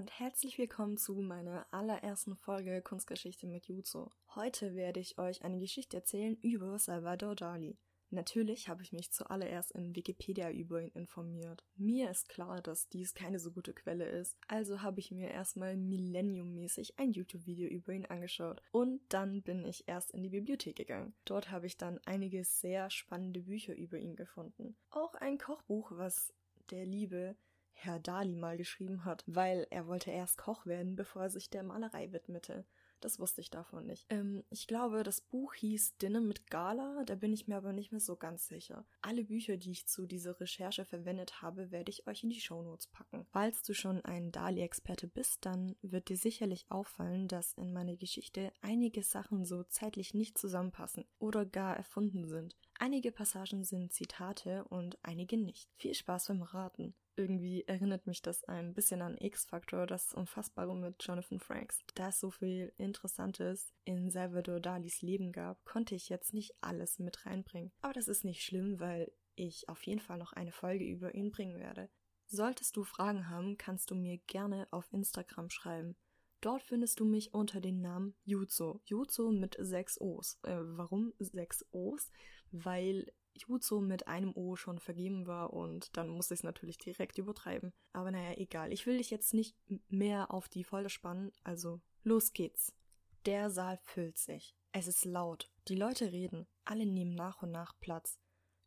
und herzlich willkommen zu meiner allerersten Folge Kunstgeschichte mit Juzo. Heute werde ich euch eine Geschichte erzählen über Salvador Dali. Natürlich habe ich mich zuallererst in Wikipedia über ihn informiert. Mir ist klar, dass dies keine so gute Quelle ist, also habe ich mir erstmal Millennium-mäßig ein YouTube-Video über ihn angeschaut und dann bin ich erst in die Bibliothek gegangen. Dort habe ich dann einige sehr spannende Bücher über ihn gefunden. Auch ein Kochbuch, was der liebe Herr Dali mal geschrieben hat, weil er wollte erst Koch werden, bevor er sich der Malerei widmete. Das wusste ich davon nicht. Ähm, ich glaube, das Buch hieß Dinner mit Gala, da bin ich mir aber nicht mehr so ganz sicher. Alle Bücher, die ich zu dieser Recherche verwendet habe, werde ich euch in die Shownotes packen. Falls du schon ein Dali-Experte bist, dann wird dir sicherlich auffallen, dass in meiner Geschichte einige Sachen so zeitlich nicht zusammenpassen oder gar erfunden sind. Einige Passagen sind Zitate und einige nicht. Viel Spaß beim Raten. Irgendwie erinnert mich das ein bisschen an X-Factor, das Unfassbare mit Jonathan Franks. Da es so viel Interessantes in Salvador Dalis Leben gab, konnte ich jetzt nicht alles mit reinbringen. Aber das ist nicht schlimm, weil ich auf jeden Fall noch eine Folge über ihn bringen werde. Solltest du Fragen haben, kannst du mir gerne auf Instagram schreiben. Dort findest du mich unter dem Namen Juzo. Juzo mit sechs O's. Äh, warum sechs O's? Weil Juzo mit einem O schon vergeben war und dann muss ich es natürlich direkt übertreiben. Aber naja, egal. Ich will dich jetzt nicht mehr auf die Folter spannen, also los geht's. Der Saal füllt sich. Es ist laut. Die Leute reden. Alle nehmen nach und nach Platz.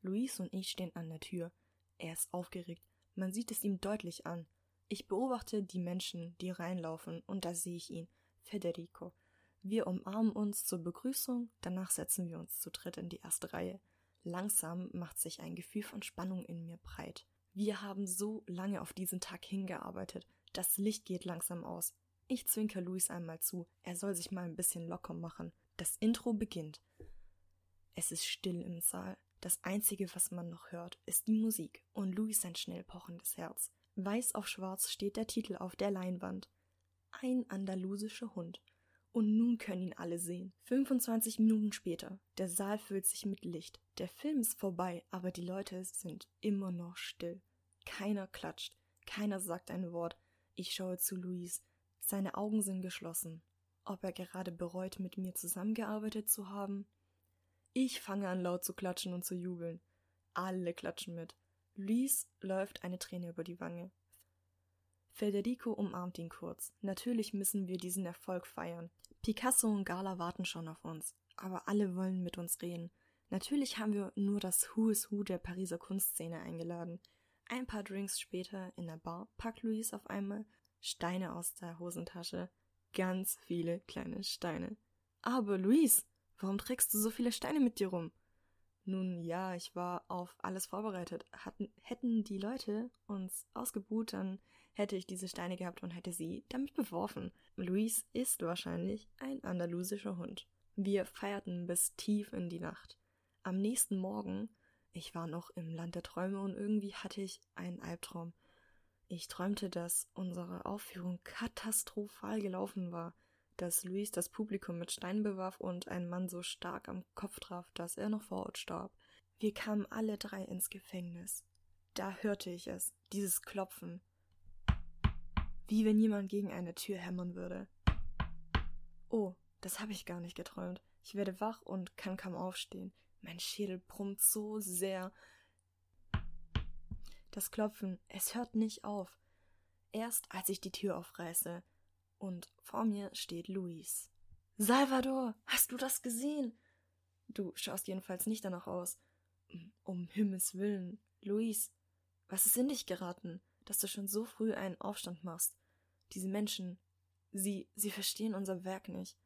Luis und ich stehen an der Tür. Er ist aufgeregt. Man sieht es ihm deutlich an. Ich beobachte die Menschen, die reinlaufen, und da sehe ich ihn, Federico. Wir umarmen uns zur Begrüßung, danach setzen wir uns zu dritt in die erste Reihe. Langsam macht sich ein Gefühl von Spannung in mir breit. Wir haben so lange auf diesen Tag hingearbeitet. Das Licht geht langsam aus. Ich zwinker Luis einmal zu, er soll sich mal ein bisschen locker machen. Das Intro beginnt. Es ist still im Saal. Das Einzige, was man noch hört, ist die Musik und Luis sein schnell pochendes Herz. Weiß auf schwarz steht der Titel auf der Leinwand. Ein andalusischer Hund. Und nun können ihn alle sehen. 25 Minuten später. Der Saal füllt sich mit Licht. Der Film ist vorbei, aber die Leute sind immer noch still. Keiner klatscht. Keiner sagt ein Wort. Ich schaue zu Luis. Seine Augen sind geschlossen. Ob er gerade bereut, mit mir zusammengearbeitet zu haben? Ich fange an laut zu klatschen und zu jubeln. Alle klatschen mit. Luis läuft eine Träne über die Wange. Federico umarmt ihn kurz. Natürlich müssen wir diesen Erfolg feiern. Picasso und Gala warten schon auf uns. Aber alle wollen mit uns reden. Natürlich haben wir nur das Who is Who der Pariser Kunstszene eingeladen. Ein paar Drinks später in der Bar packt Luis auf einmal Steine aus der Hosentasche. Ganz viele kleine Steine. Aber Luis, warum trägst du so viele Steine mit dir rum? Nun ja, ich war auf alles vorbereitet. Hatten, hätten die Leute uns ausgebuht, dann hätte ich diese Steine gehabt und hätte sie damit beworfen. Luis ist wahrscheinlich ein andalusischer Hund. Wir feierten bis tief in die Nacht. Am nächsten Morgen, ich war noch im Land der Träume und irgendwie hatte ich einen Albtraum. Ich träumte, dass unsere Aufführung katastrophal gelaufen war dass Luis das Publikum mit Steinen bewarf und ein Mann so stark am Kopf traf, dass er noch vor Ort starb. Wir kamen alle drei ins Gefängnis. Da hörte ich es, dieses Klopfen. Wie wenn jemand gegen eine Tür hämmern würde. Oh, das habe ich gar nicht geträumt. Ich werde wach und kann kaum aufstehen. Mein Schädel brummt so sehr. Das Klopfen, es hört nicht auf. Erst als ich die Tür aufreiße, und vor mir steht Luis. Salvador, hast du das gesehen? Du schaust jedenfalls nicht danach aus. Um Himmels willen, Luis, was ist in dich geraten, dass du schon so früh einen Aufstand machst? Diese Menschen, sie, sie verstehen unser Werk nicht.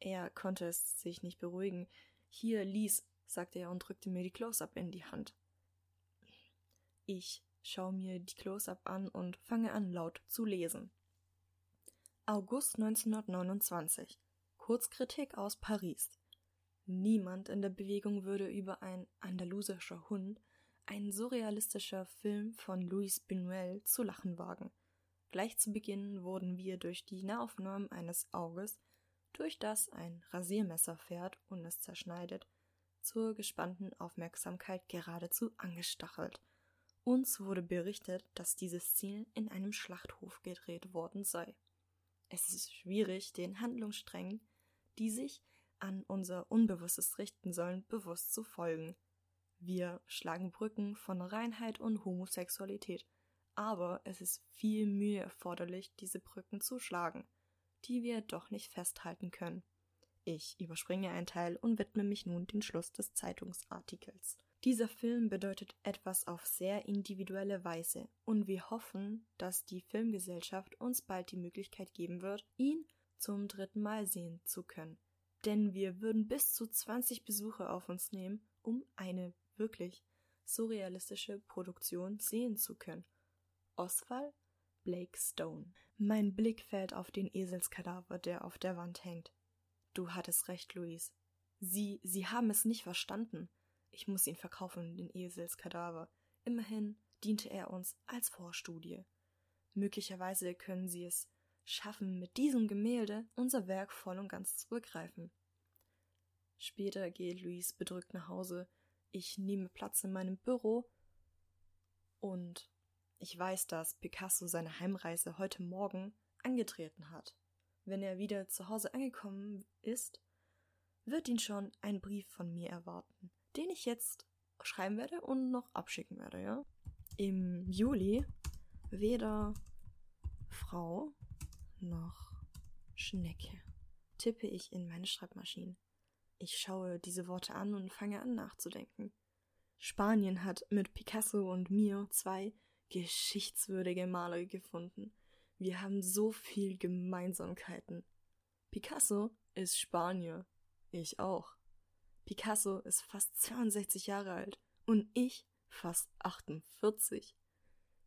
Er konnte es sich nicht beruhigen. Hier, lies, sagte er und drückte mir die Close-up in die Hand. Ich schaue mir die Close-up an und fange an, laut zu lesen. August 1929. Kurzkritik aus Paris. Niemand in der Bewegung würde über ein andalusischer Hund, ein surrealistischer Film von Luis Buñuel, zu lachen wagen. Gleich zu Beginn wurden wir durch die Nahaufnahmen eines Auges, durch das ein Rasiermesser fährt und es zerschneidet, zur gespannten Aufmerksamkeit geradezu angestachelt. Uns wurde berichtet, dass diese Szene in einem Schlachthof gedreht worden sei. Es ist schwierig, den Handlungssträngen, die sich an unser Unbewusstes richten sollen, bewusst zu folgen. Wir schlagen Brücken von Reinheit und Homosexualität, aber es ist viel Mühe erforderlich, diese Brücken zu schlagen, die wir doch nicht festhalten können. Ich überspringe einen Teil und widme mich nun dem Schluss des Zeitungsartikels. Dieser Film bedeutet etwas auf sehr individuelle Weise und wir hoffen, dass die Filmgesellschaft uns bald die Möglichkeit geben wird, ihn zum dritten Mal sehen zu können. Denn wir würden bis zu 20 Besucher auf uns nehmen, um eine wirklich surrealistische Produktion sehen zu können. Oswald Blake Stone. Mein Blick fällt auf den Eselskadaver, der auf der Wand hängt. Du hattest recht, Louise. Sie, Sie haben es nicht verstanden. Ich muss ihn verkaufen, den Eselskadaver. Immerhin diente er uns als Vorstudie. Möglicherweise können Sie es schaffen, mit diesem Gemälde unser Werk voll und ganz zu begreifen. Später geht Louise bedrückt nach Hause. Ich nehme Platz in meinem Büro und ich weiß, dass Picasso seine Heimreise heute Morgen angetreten hat. Wenn er wieder zu Hause angekommen ist, wird ihn schon ein Brief von mir erwarten den ich jetzt schreiben werde und noch abschicken werde, ja. Im Juli weder Frau noch Schnecke tippe ich in meine Schreibmaschine. Ich schaue diese Worte an und fange an nachzudenken. Spanien hat mit Picasso und mir zwei geschichtswürdige Maler gefunden. Wir haben so viel Gemeinsamkeiten. Picasso ist Spanier. Ich auch. Picasso ist fast 62 Jahre alt und ich fast 48.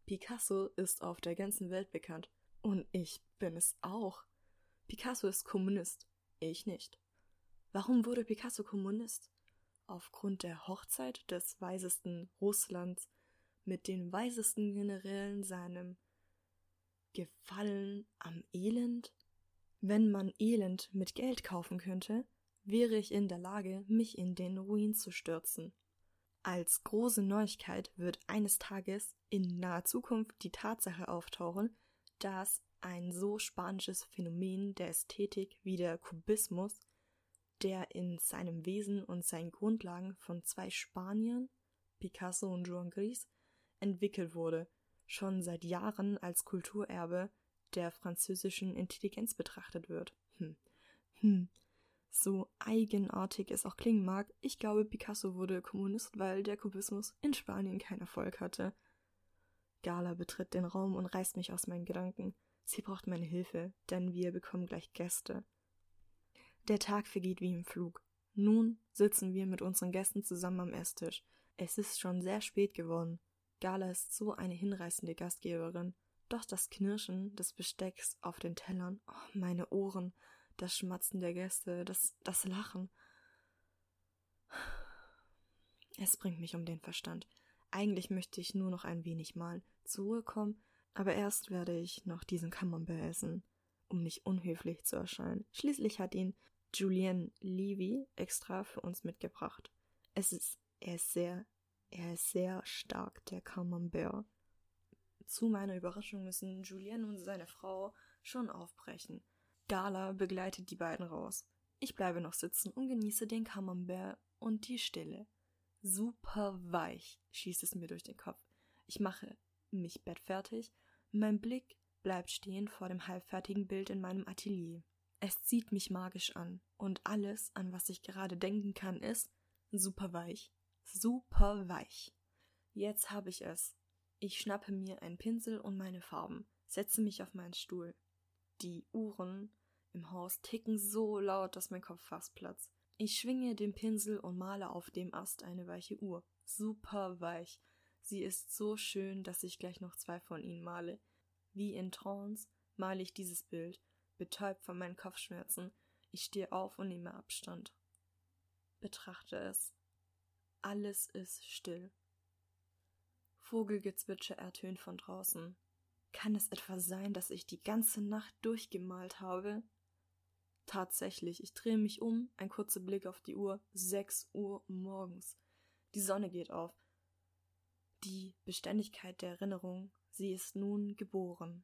Picasso ist auf der ganzen Welt bekannt und ich bin es auch. Picasso ist Kommunist, ich nicht. Warum wurde Picasso Kommunist? Aufgrund der Hochzeit des weisesten Russlands mit den weisesten Generälen seinem Gefallen am Elend? Wenn man Elend mit Geld kaufen könnte, wäre ich in der Lage, mich in den Ruin zu stürzen. Als große Neuigkeit wird eines Tages in naher Zukunft die Tatsache auftauchen, dass ein so spanisches Phänomen der Ästhetik wie der Kubismus, der in seinem Wesen und seinen Grundlagen von zwei Spaniern, Picasso und Joan Gris, entwickelt wurde, schon seit Jahren als Kulturerbe der französischen Intelligenz betrachtet wird. Hm. Hm. So eigenartig es auch klingen mag, ich glaube, Picasso wurde Kommunist, weil der Kubismus in Spanien keinen Erfolg hatte. Gala betritt den Raum und reißt mich aus meinen Gedanken. Sie braucht meine Hilfe, denn wir bekommen gleich Gäste. Der Tag vergeht wie im Flug. Nun sitzen wir mit unseren Gästen zusammen am Esstisch. Es ist schon sehr spät geworden. Gala ist so eine hinreißende Gastgeberin. Doch das Knirschen des Bestecks auf den Tellern, oh, meine Ohren, das Schmatzen der Gäste, das, das Lachen. Es bringt mich um den Verstand. Eigentlich möchte ich nur noch ein wenig malen, zur Ruhe kommen, aber erst werde ich noch diesen Camembert essen, um nicht unhöflich zu erscheinen. Schließlich hat ihn Julien Levy extra für uns mitgebracht. Es ist, er ist sehr, er ist sehr stark, der Camembert. Zu meiner Überraschung müssen Julien und seine Frau schon aufbrechen. Gala begleitet die beiden raus. Ich bleibe noch sitzen und genieße den Camembert und die Stille. Super weich, schießt es mir durch den Kopf. Ich mache mich bettfertig, mein Blick bleibt stehen vor dem halbfertigen Bild in meinem Atelier. Es zieht mich magisch an, und alles, an was ich gerade denken kann, ist super weich. Super weich. Jetzt habe ich es. Ich schnappe mir einen Pinsel und meine Farben, setze mich auf meinen Stuhl. Die Uhren im Haus ticken so laut, dass mein Kopf fast platzt. Ich schwinge den Pinsel und male auf dem Ast eine weiche Uhr. Super weich. Sie ist so schön, dass ich gleich noch zwei von ihnen male. Wie in Trance male ich dieses Bild, betäubt von meinen Kopfschmerzen. Ich stehe auf und nehme Abstand. Betrachte es. Alles ist still. Vogelgezwitscher ertönt von draußen. Kann es etwa sein, dass ich die ganze Nacht durchgemalt habe? Tatsächlich, ich drehe mich um, ein kurzer Blick auf die Uhr, sechs Uhr morgens. Die Sonne geht auf. Die Beständigkeit der Erinnerung, sie ist nun geboren.